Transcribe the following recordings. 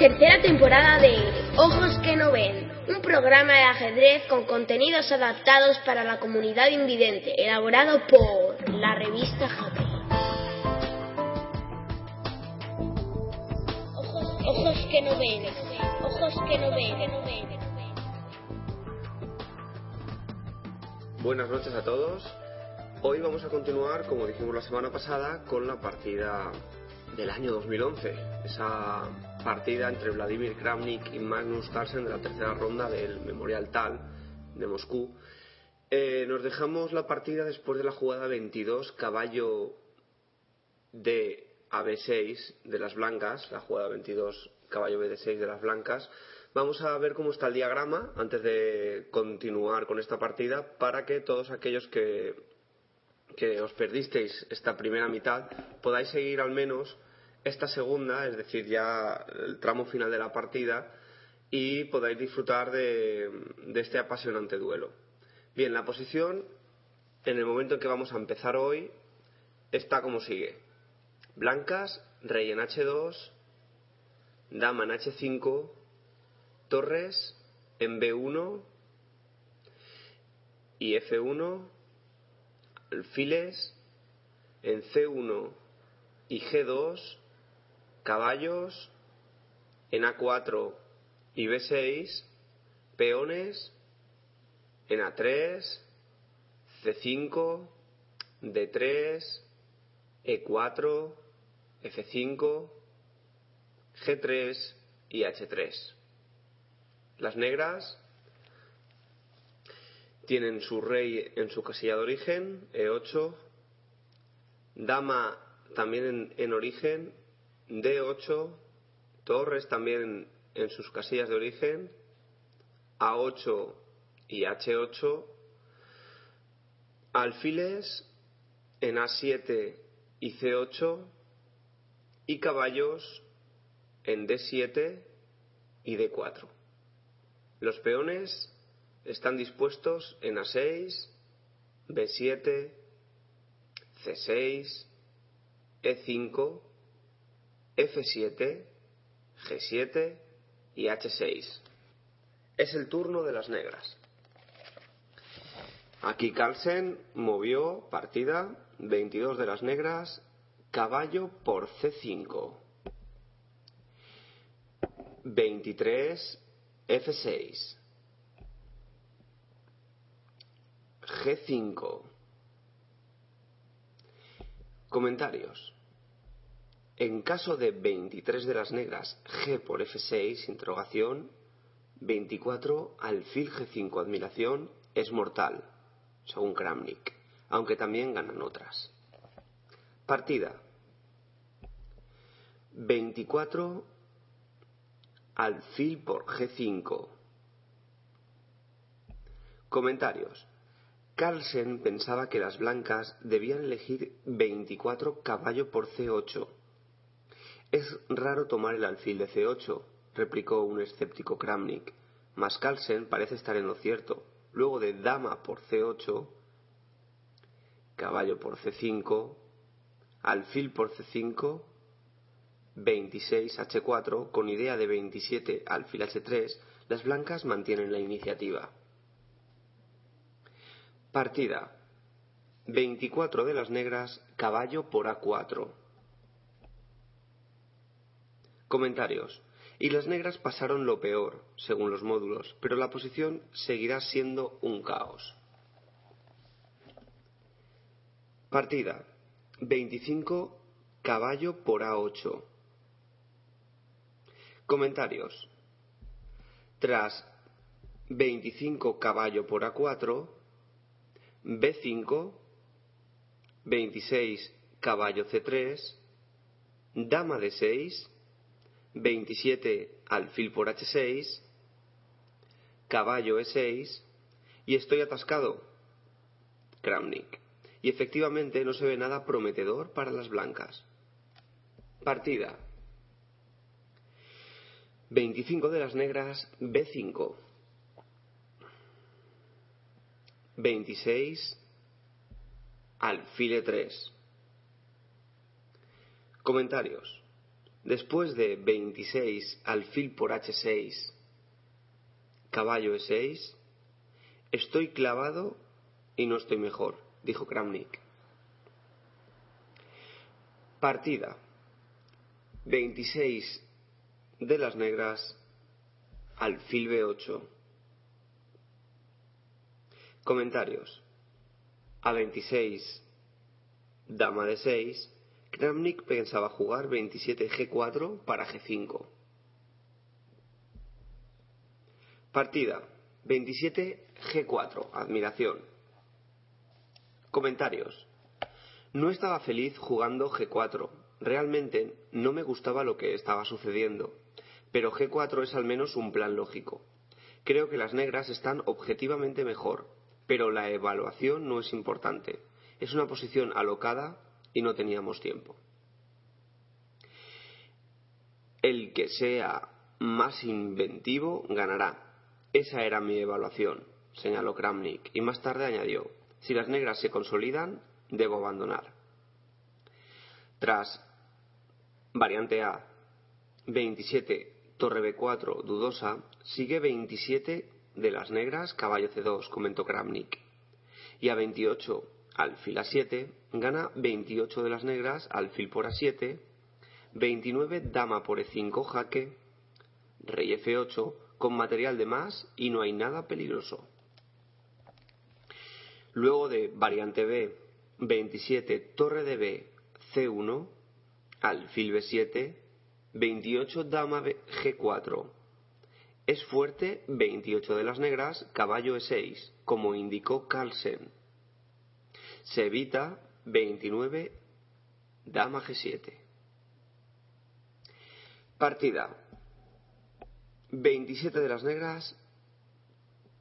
Tercera temporada de Ojos que no ven, un programa de ajedrez con contenidos adaptados para la comunidad invidente, elaborado por la revista Happy. Ojos, ojos que no ven, ojos que no ven. Buenas noches a todos. Hoy vamos a continuar, como dijimos la semana pasada, con la partida del año 2011. Esa partida entre Vladimir Kramnik y Magnus Carlsen de la tercera ronda del Memorial Tal de Moscú. Eh, nos dejamos la partida después de la jugada 22, caballo de AB6 de las blancas, la jugada 22, caballo BD6 de las blancas. Vamos a ver cómo está el diagrama antes de continuar con esta partida para que todos aquellos que, que os perdisteis esta primera mitad podáis seguir al menos esta segunda, es decir, ya el tramo final de la partida, y podáis disfrutar de, este apasionante duelo. Bien, la posición en el momento en que vamos a empezar hoy está como sigue. Blancas, rey en H2, dama en H5, torres en B1 y F1, alfiles en C1 y G2, caballos en A4 y B6, peones en A3, C5, D3, E4, F5, G3 y H3. Las negras tienen su rey en su casilla de origen, E8, dama también en, origen, D8, torres también en sus casillas de origen, A8 y H8, alfiles en A7 y C8 y caballos en D7 y D4. Los peones están dispuestos en A6, B7, C6, E5, F7, G7 y H6. Es el turno de las negras. Aquí Carlsen movió partida 22 de las negras, caballo por C5. 23 F6. G5. Comentarios. En caso de 23 de las negras, G por F6, interrogación, 24, alfil G5, admiración, es mortal, según Kramnik, aunque también ganan otras. Partida. 24, alfil por G5. Comentarios. Carlsen pensaba que las blancas debían elegir 24 caballo por C8 es raro tomar el alfil de C8, replicó un escéptico Kramnik, mas Carlsen parece estar en lo cierto. Luego de dama por C8, caballo por C5, alfil por C5, 26 H4, con idea de 27 alfil H3, las blancas mantienen la iniciativa. Partida. 24 de las negras, caballo por A4. Comentarios. Y las negras pasaron lo peor, según los módulos, pero la posición seguirá siendo un caos. Partida. 25 caballo por A8. Comentarios. Tras 25 caballo por A4, B5, 26 caballo C3, dama D6, 27 alfil por H6, caballo E6 y estoy atascado. Kramnik. Y efectivamente no se ve nada prometedor para las blancas. Partida. 25 de las negras, B5. 26, alfil 3. Comentarios. Después de 26 alfil por H6, caballo E6, estoy clavado y no estoy mejor, dijo Kramnik. Partida. 26 de las negras, alfil B8. Comentarios. A 26, dama de 6, Kramnik pensaba jugar 27 G4 para G5. Partida 27 G4. Admiración. Comentarios. No estaba feliz jugando G4. Realmente no me gustaba lo que estaba sucediendo. Pero G4 es al menos un plan lógico. Creo que las negras están objetivamente mejor, pero la evaluación no es importante. Es una posición alocada y no teníamos tiempo. El que sea más inventivo ganará. Esa era mi evaluación, señaló Kramnik, y más tarde añadió, si las negras se consolidan, debo abandonar. Tras variante A, 27, torre B4, dudosa, sigue 27 de las negras, caballo C2, comentó Kramnik. Y a 28, alfil A7, gana 28 de las negras, alfil por A7, 29, dama por E5, jaque, rey F8, con material de más y no hay nada peligroso. Luego de variante B, 27, torre de B, C1, alfil B7, 28, dama G4. Es fuerte 28 de las negras, caballo E6, como indicó Carlsen. Se evita 29, dama G7. Partida. 27 de las negras,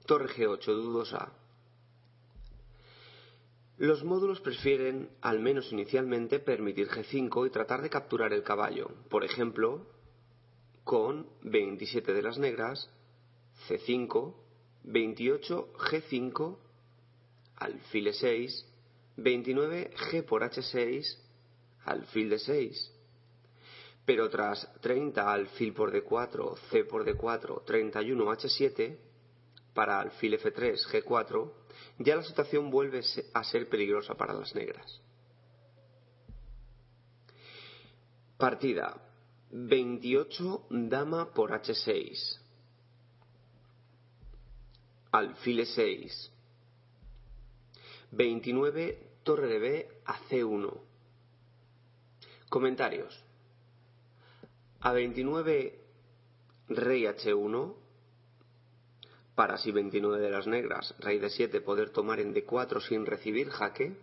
torre G8, dudosa. Los módulos prefieren, al menos inicialmente, permitir G5 y tratar de capturar el caballo, por ejemplo, con 27 de las negras, C5, 28 G5, alfil E6, 29 G por H6, alfil D6, pero tras 30 alfil por D4, C por D4, 31 H7, para alfil F3, G4, ya la situación vuelve a ser peligrosa para las negras. Partida 28 dama por H6. Alfil E6. 29 torre a C1. Comentarios. A 29 rey H1 para así 29 de las negras, rey de 7 poder tomar en D4 sin recibir jaque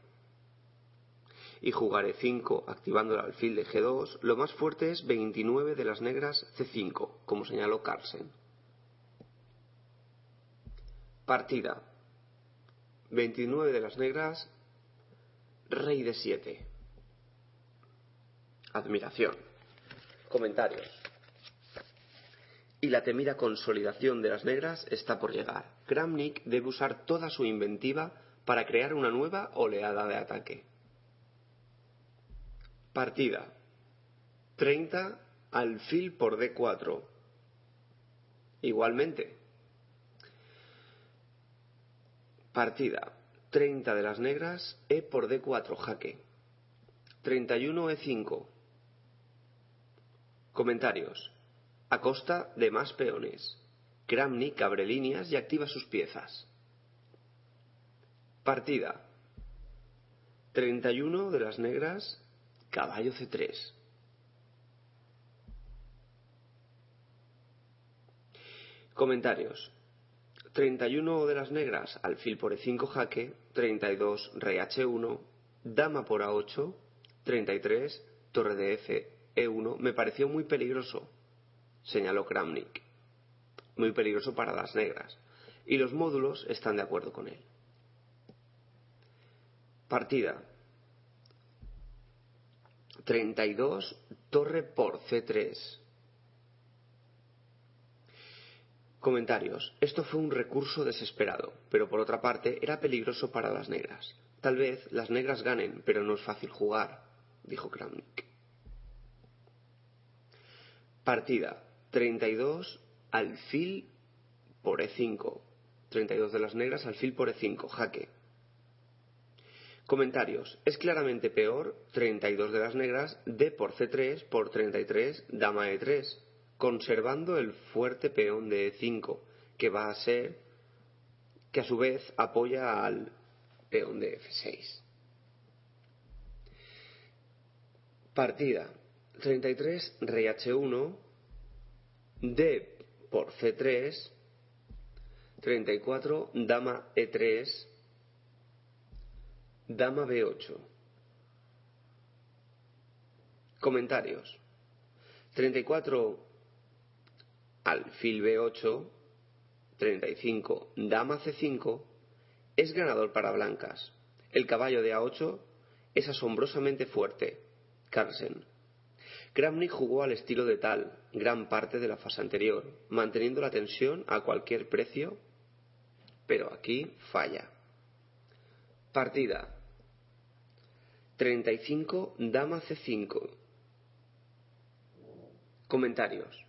y jugar E5 activando el alfil de G2, lo más fuerte es 29 de las negras C5, como señaló Carlsen. Partida 29 de las negras, rey de 7. Admiración. Comentarios. Y la temida consolidación de las negras está por llegar. Kramnik debe usar toda su inventiva para crear una nueva oleada de ataque. Partida. 30 alfil por D4. Igualmente. Partida. 30 de las negras, E por D4, jaque. 31 E5. Comentarios. A costa de más peones. Kramnik abre líneas y activa sus piezas. Partida. 31 de las negras, caballo C3. Comentarios. 31 de las negras, alfil por E5 jaque, 32 rey H1, dama por A8, 33, torre de F, E1, me pareció muy peligroso, señaló Kramnik. Muy peligroso para las negras. Y los módulos están de acuerdo con él. Partida. 32, torre por C3. Comentarios. Esto fue un recurso desesperado, pero por otra parte era peligroso para las negras. Tal vez las negras ganen, pero no es fácil jugar, dijo Kramnik. Partida 32 alfil por E5. 32 de las negras alfil por E5, jaque. Comentarios. Es claramente peor 32 de las negras D por C3 por 33 dama E3, conservando el fuerte peón de E5, que va a ser que a su vez apoya al peón de F6. Partida. 33 rey H1 D por C3 34 dama E3 dama B8 Comentarios. 34 alfil B8 35 dama C5 es ganador para blancas. El caballo de A8 es asombrosamente fuerte. Carlsen. Kramnik jugó al estilo de tal gran parte de la fase anterior, manteniendo la tensión a cualquier precio, pero aquí falla. Partida. 35 Dama C5. Comentarios.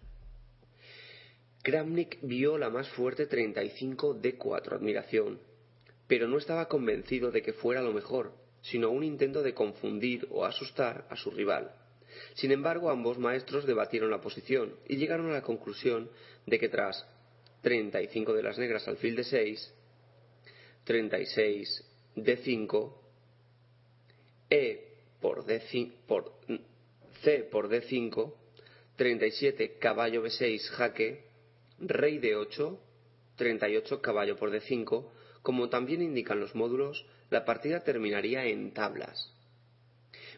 Kramnik vio la más fuerte 35 D4, admiración, pero no estaba convencido de que fuera lo mejor, sino un intento de confundir o asustar a su rival. Sin embargo, ambos maestros debatieron la posición y llegaron a la conclusión de que tras 35 de las negras alfil de 6, 36 de 5, E por, D, por C por D5, 37 caballo B6 jaque, rey de 8, 38 caballo por D5, como también indican los módulos, la partida terminaría en tablas.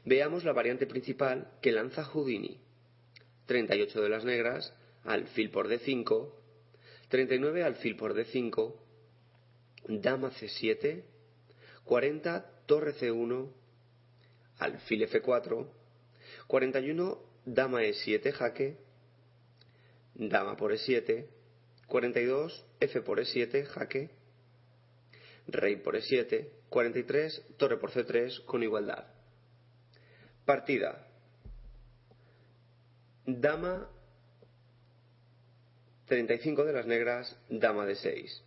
Veamos la variante principal que lanza Houdini. 38 de las negras, alfil por D5, 39 alfil por D5, dama C7, 40 torre C1, alfil F4, 41 dama E7 jaque, dama por E7, 42 F por E7 jaque, rey por E7, 43, torre por C3 con igualdad. Partida. Dama 35 de las negras, dama de 6.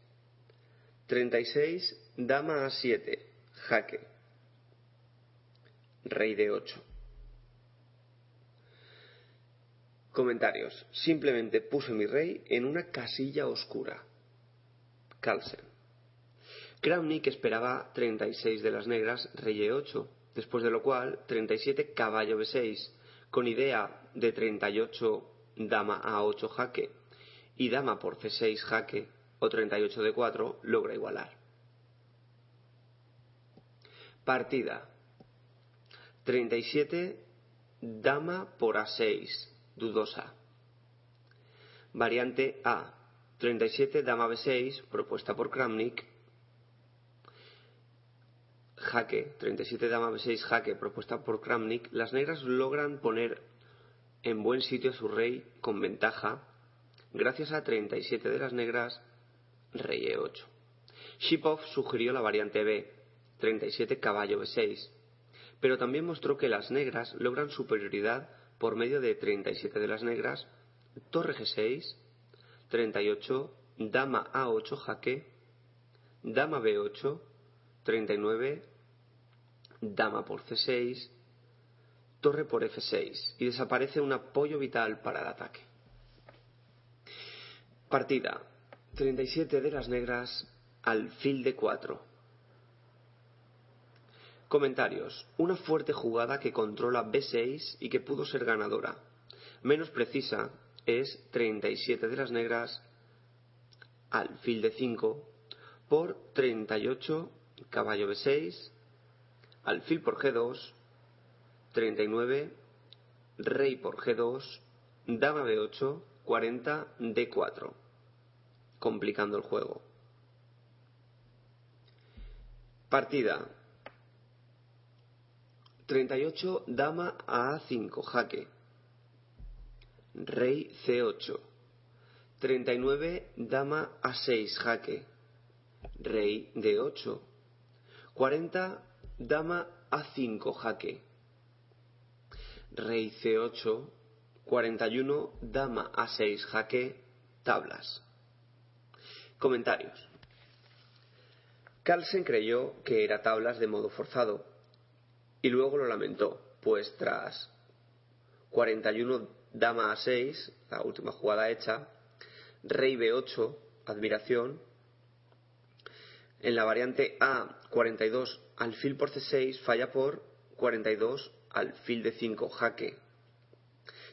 36, dama a 7, jaque. Rey de 8. Comentarios. Simplemente puse mi rey en una casilla oscura. Carlsen. Kramnik esperaba 36 de las negras, rey e8, después de lo cual 37 caballo b6, con idea de 38 dama a8 jaque y dama por c6 jaque o 38 de 4 logra igualar. Partida 37 dama por a6, dudosa. Variante A 37 dama b6, propuesta por Kramnik, jaque, 37 dama b6 jaque propuesta por Kramnik, las negras logran poner en buen sitio a su rey con ventaja gracias a 37 de las negras, rey e8. Shipov sugirió la variante B, 37 caballo b6, pero también mostró que las negras logran superioridad por medio de 37 de las negras, torre g6, 38 dama a8 jaque, dama b8, 39 dama por c6, torre por f6 y desaparece un apoyo vital para el ataque. Partida 37 de las negras, alfil de 4. Comentarios. Una fuerte jugada que controla b6 y que pudo ser ganadora. Menos precisa es 37 de las negras, alfil de 5, por 38 caballo b6, alfil por G2, 39, rey por G2, dama B8, 40, D4, complicando el juego. Partida 38, dama a A5, jaque. Rey C8. 39, dama A6, jaque. Rey D8. 40, dama A5, jaque. Rey C8. 41, dama A6, jaque. Tablas. Comentarios. Carlsen creyó que era tablas de modo forzado y luego lo lamentó, pues tras 41 dama a 6, la última jugada hecha, rey b8, admiración, en la variante A 42 alfil por c6 falla por 42 alfil de 5 jaque.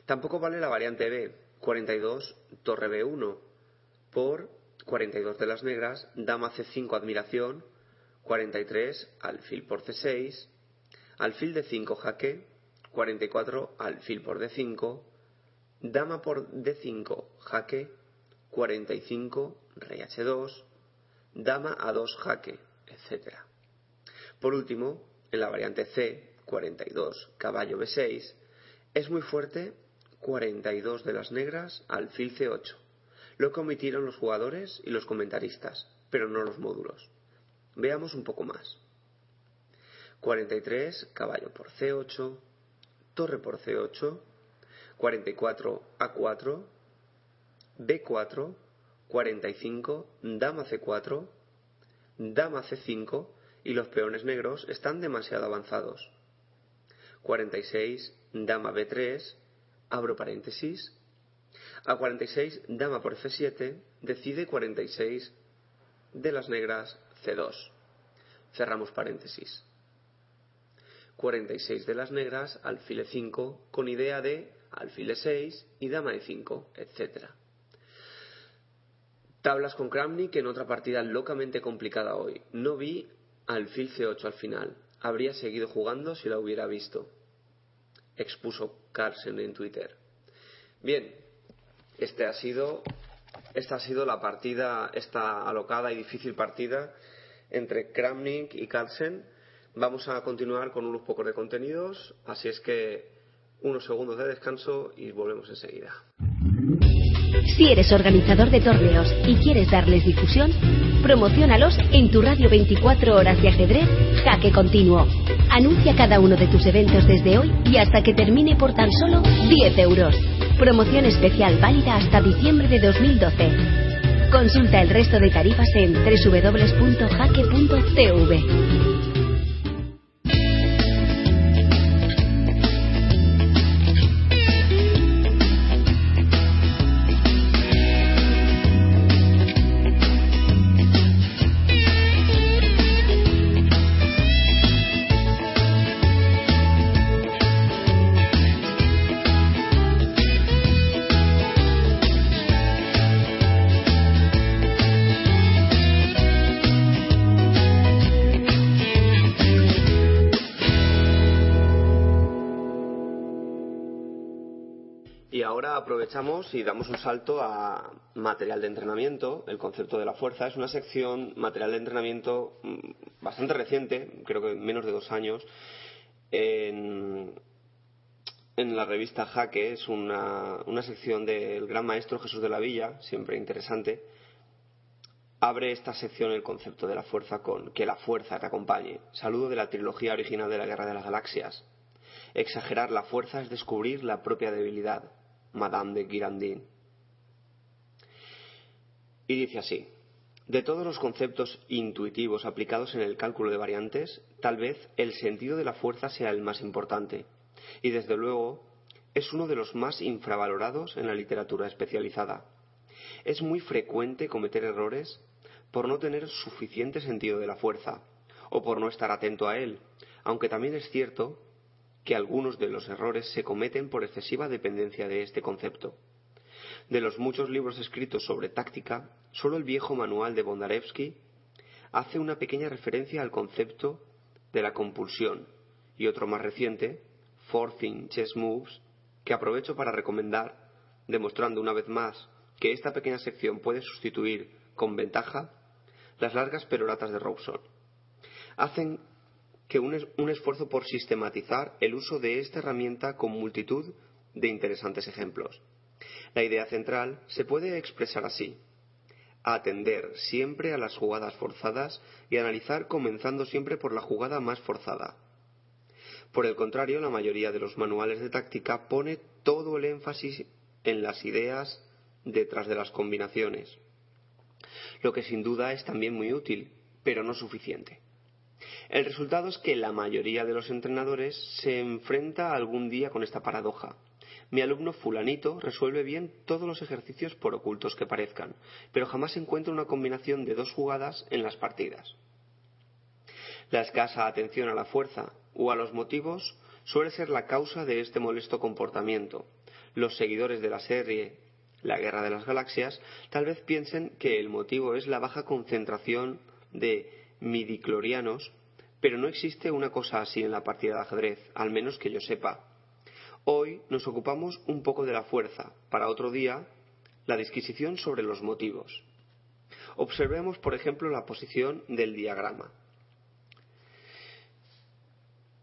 Tampoco vale la variante B 42 torre b1 por 42 de las negras, dama c5 admiración, 43 alfil por c6 Alfil de 5 jaque, 44 alfil por D5, dama por D5 jaque, 45 rey H2, dama A2 jaque, etc. Por último, en la variante C, 42 caballo B6, es muy fuerte 42 de las negras alfil C8. Lo que omitieron los jugadores y los comentaristas, pero no los módulos. Veamos un poco más. 43, caballo por C8, torre por C8, 44, A4, B4, 45, dama C4, dama C5 y los peones negros están demasiado avanzados. 46, dama B3, abro paréntesis. A 46, dama por F7, decide 46 de las negras C2. Cerramos paréntesis. 46 de las negras, alfil 5 con idea de alfil 6 y dama de 5 etc. Tablas con Kramnik en otra partida locamente complicada hoy. No vi alfil C8 al final. Habría seguido jugando si la hubiera visto. Expuso Carlsen en Twitter. Bien, este ha sido, esta ha sido la partida, esta alocada y difícil partida entre Kramnik y Carlsen Vamos a continuar con unos pocos de contenidos, así es que unos segundos de descanso y volvemos enseguida. Si eres organizador de torneos y quieres darles difusión, promocionalos en tu radio 24 horas de ajedrez Jaque Continuo. Anuncia cada uno de tus eventos desde hoy y hasta que termine por tan solo 10 euros. Promoción especial válida hasta diciembre de 2012. Consulta el resto de tarifas en www.jaque.tv. aprovechamos y damos un salto a material de entrenamiento. El concepto de la fuerza es una sección material de entrenamiento mm, bastante reciente, creo que menos de dos años, en, la revista Jaque. Es una, una sección del gran maestro Jesús de la Villa, siempre interesante. Abre esta sección el concepto de la fuerza con que la fuerza te acompañe. Saludo de la trilogía original de la Guerra de las Galaxias. Exagerar la fuerza es descubrir la propia debilidad. Madame de Girandin. Y dice así, de todos los conceptos intuitivos aplicados en el cálculo de variantes, tal vez el sentido de la fuerza sea el más importante, y desde luego es uno de los más infravalorados en la literatura especializada. Es muy frecuente cometer errores por no tener suficiente sentido de la fuerza, o por no estar atento a él, aunque también es cierto que algunos de los errores se cometen por excesiva dependencia de este concepto. De los muchos libros escritos sobre táctica, solo el viejo manual de Bondarevsky hace una pequeña referencia al concepto de la compulsión y otro más reciente, Forcing Chess Moves, que aprovecho para recomendar, demostrando una vez más que esta pequeña sección puede sustituir con ventaja las largas peroratas de Robson. Hacen que un, un esfuerzo por sistematizar el uso de esta herramienta con multitud de interesantes ejemplos. La idea central se puede expresar así. Atender siempre a las jugadas forzadas y analizar comenzando siempre por la jugada más forzada. Por el contrario, la mayoría de los manuales de táctica pone todo el énfasis en las ideas detrás de las combinaciones, lo que sin duda es también muy útil, pero no suficiente. El resultado es que la mayoría de los entrenadores se enfrenta algún día con esta paradoja. Mi alumno fulanito resuelve bien todos los ejercicios por ocultos que parezcan, pero jamás encuentra una combinación de dos jugadas en las partidas. La escasa atención a la fuerza o a los motivos suele ser la causa de este molesto comportamiento. Los seguidores de la serie La Guerra de las Galaxias tal vez piensen que el motivo es la baja concentración de midiclorianos, pero no existe una cosa así en la partida de ajedrez, al menos que yo sepa. Hoy nos ocupamos un poco de la fuerza, para otro día la disquisición sobre los motivos. Observemos, por ejemplo, la posición del diagrama.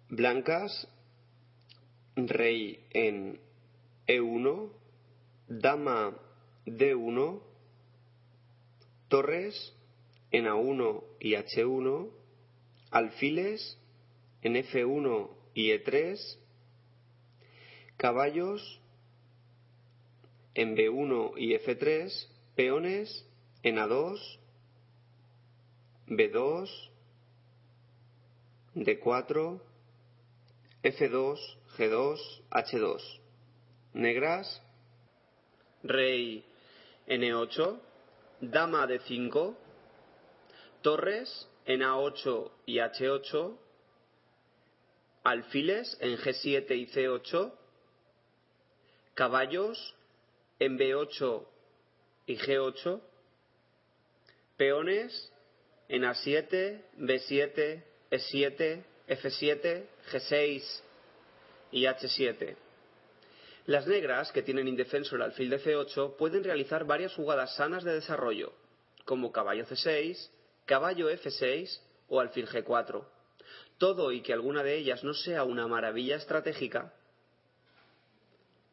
Blancas, rey en E1, dama D1, torres en A1 y H1, alfiles en F1 y E3, caballos en B1 y F3, peones en A2, B2, D4, F2, G2, H2. Negras, rey N8, dama D5, torres en A8 y H8, alfiles en G7 y C8, caballos en B8 y G8, peones en A7, B7, E7, F7, G6 y H7. Las negras, que tienen indefenso el alfil de C8, pueden realizar varias jugadas sanas de desarrollo, como caballo C6, caballo F6 o alfil G4. Todo y que alguna de ellas no sea una maravilla estratégica,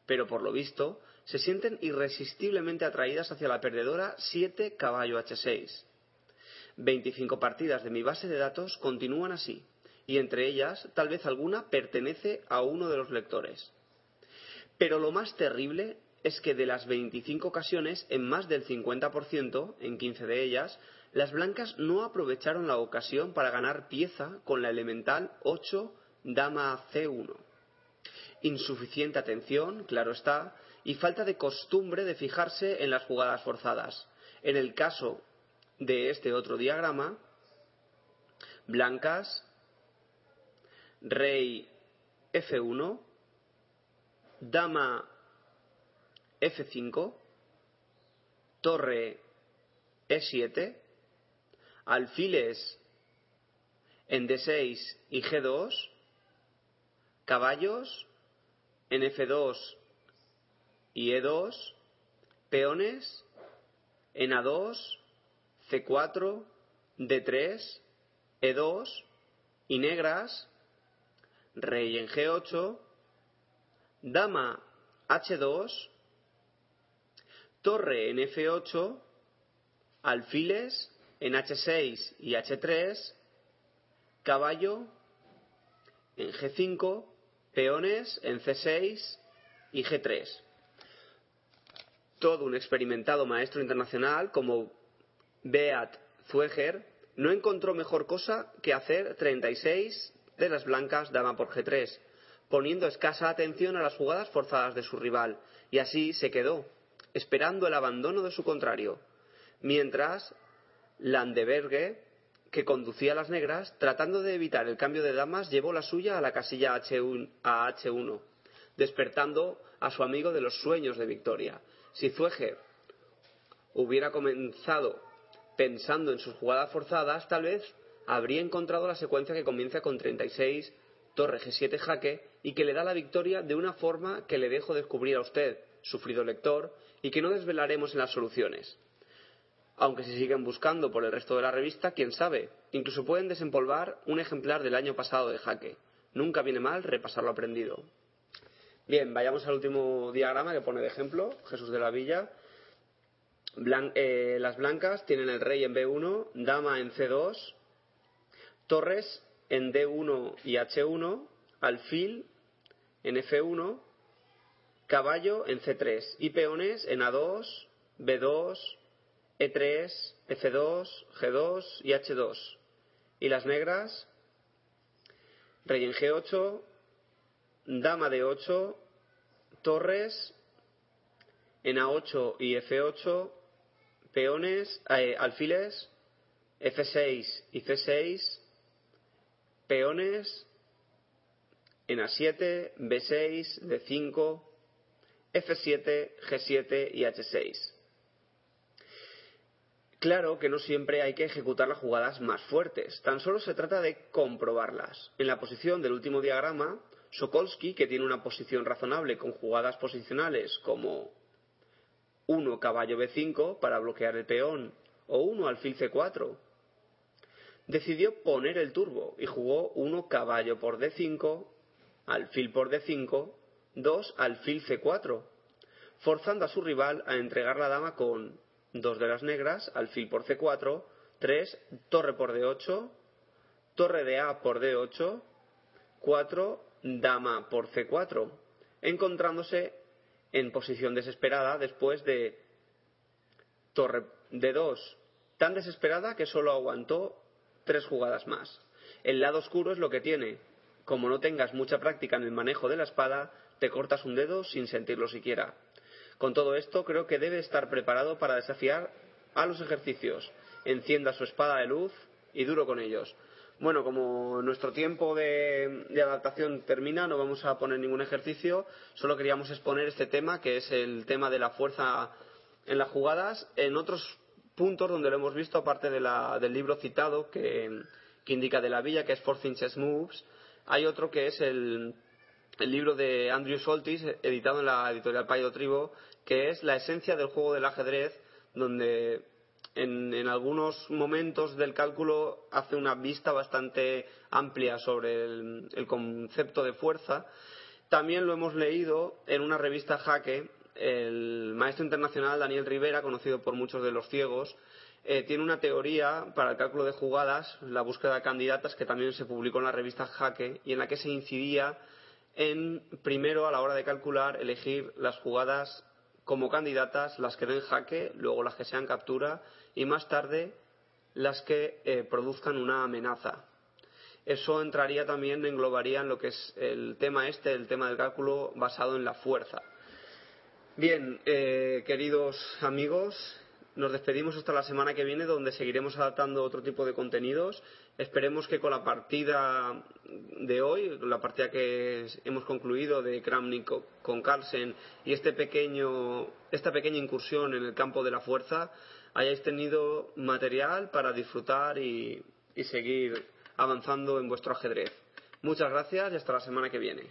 pero por lo visto se sienten irresistiblemente atraídas hacia la perdedora 7 caballo H6. 25 partidas de mi base de datos continúan así, y entre ellas tal vez alguna pertenece a uno de los lectores. Pero lo más terrible es que de las 25 ocasiones, en más del 50%, en 15 de ellas, las blancas no aprovecharon la ocasión para ganar pieza con la elemental 8 dama C1. Insuficiente atención, claro está, y falta de costumbre de fijarse en las jugadas forzadas. En el caso de este otro diagrama, blancas rey F1, dama F5, torre E7, alfiles en D6 y G2, caballos en F2 y E2, peones en A2, C4, D3, E2 y negras rey en G8, dama H2, torre en F8, alfiles en H6 y H3, caballo en G5, peones en C6 y G3. Todo un experimentado maestro internacional como Beat Zueger no encontró mejor cosa que hacer 36 de las blancas dama por G3, poniendo escasa atención a las jugadas forzadas de su rival, y así se quedó, esperando el abandono de su contrario, mientras Landeberge, que conducía las negras, tratando de evitar el cambio de damas, llevó la suya a la casilla H1, a H1 despertando a su amigo de los sueños de victoria. Si Zueger hubiera comenzado pensando en sus jugadas forzadas, tal vez habría encontrado la secuencia que comienza con 36 torre G7 jaque y que le da la victoria de una forma que le dejo descubrir a usted, sufrido lector, y que no desvelaremos en las soluciones. Aunque si siguen buscando por el resto de la revista, quién sabe, incluso pueden desempolvar un ejemplar del año pasado de jaque. Nunca viene mal repasar lo aprendido. Bien, vayamos al último diagrama que pone de ejemplo Jesús de la Villa. Eh, las blancas tienen el rey en B1, dama en C2, torres en D1 y H1, alfil en F1, caballo en C3 y peones en A2, B2, E3, F2, G2 y H2. Y las negras, rey en G8, dama de 8, torres en A8 y F8, peones, eh, alfiles, F6 y C6, peones en A7, B6, D5, F7, G7 y H6. Claro que no siempre hay que ejecutar las jugadas más fuertes, tan solo se trata de comprobarlas. En la posición del último diagrama, Sokolsky, que tiene una posición razonable con jugadas posicionales como 1 caballo B5 para bloquear el peón o 1 alfil C4, decidió poner el turbo y jugó 1 caballo por D5, alfil por D5, 2 alfil C4, forzando a su rival a entregar la dama con 2 de las negras, alfil por C4, 3 torre por D8, torre de A por D8, 4 dama por C4, encontrándose en posición desesperada después de torre D2, tan desesperada que solo aguantó tres jugadas más. El lado oscuro es lo que tiene. Como no tengas mucha práctica en el manejo de la espada, te cortas un dedo sin sentirlo siquiera. Con todo esto, creo que debe estar preparado para desafiar a los ejercicios. Encienda su espada de luz y duro con ellos. Bueno, como nuestro tiempo de, adaptación termina, no vamos a poner ningún ejercicio, solo queríamos exponer este tema, que es el tema de la fuerza en las jugadas. En otros puntos donde lo hemos visto, aparte del libro citado que, indica de la villa, que es Four Inches Moves, hay otro que es el, libro de Andrew Soltis, editado en la editorial Payo Tribo, que es La esencia del juego del ajedrez, donde en, algunos momentos del cálculo hace una vista bastante amplia sobre el, concepto de fuerza. También lo hemos leído en una revista Jaque, el maestro internacional Daniel Rivera, conocido por muchos de los ciegos, eh, tiene una teoría para el cálculo de jugadas, la búsqueda de candidatas, que también se publicó en la revista Jaque, y en la que se incidía en, primero, a la hora de calcular, elegir las jugadas como candidatas, las que den jaque, luego las que sean captura y más tarde las que eh, produzcan una amenaza. Eso entraría también, englobaría en lo que es el tema este, el tema del cálculo basado en la fuerza. Bien, eh, queridos amigos, nos despedimos hasta la semana que viene, donde seguiremos adaptando otro tipo de contenidos. Esperemos que con la partida de hoy, la partida que hemos concluido de Kramnik con Carlsen y este pequeño, esta pequeña incursión en el campo de la fuerza, hayáis tenido material para disfrutar y seguir avanzando en vuestro ajedrez. Muchas gracias y hasta la semana que viene.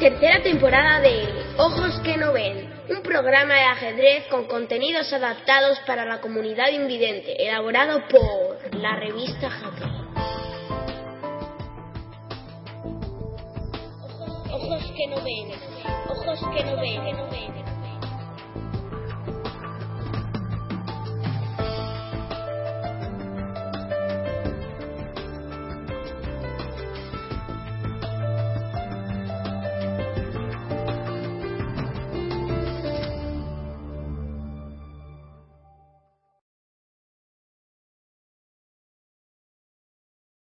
Tercera temporada de Ojos que no ven, un programa de ajedrez con contenidos adaptados para la comunidad invidente, elaborado por la revista Jaque.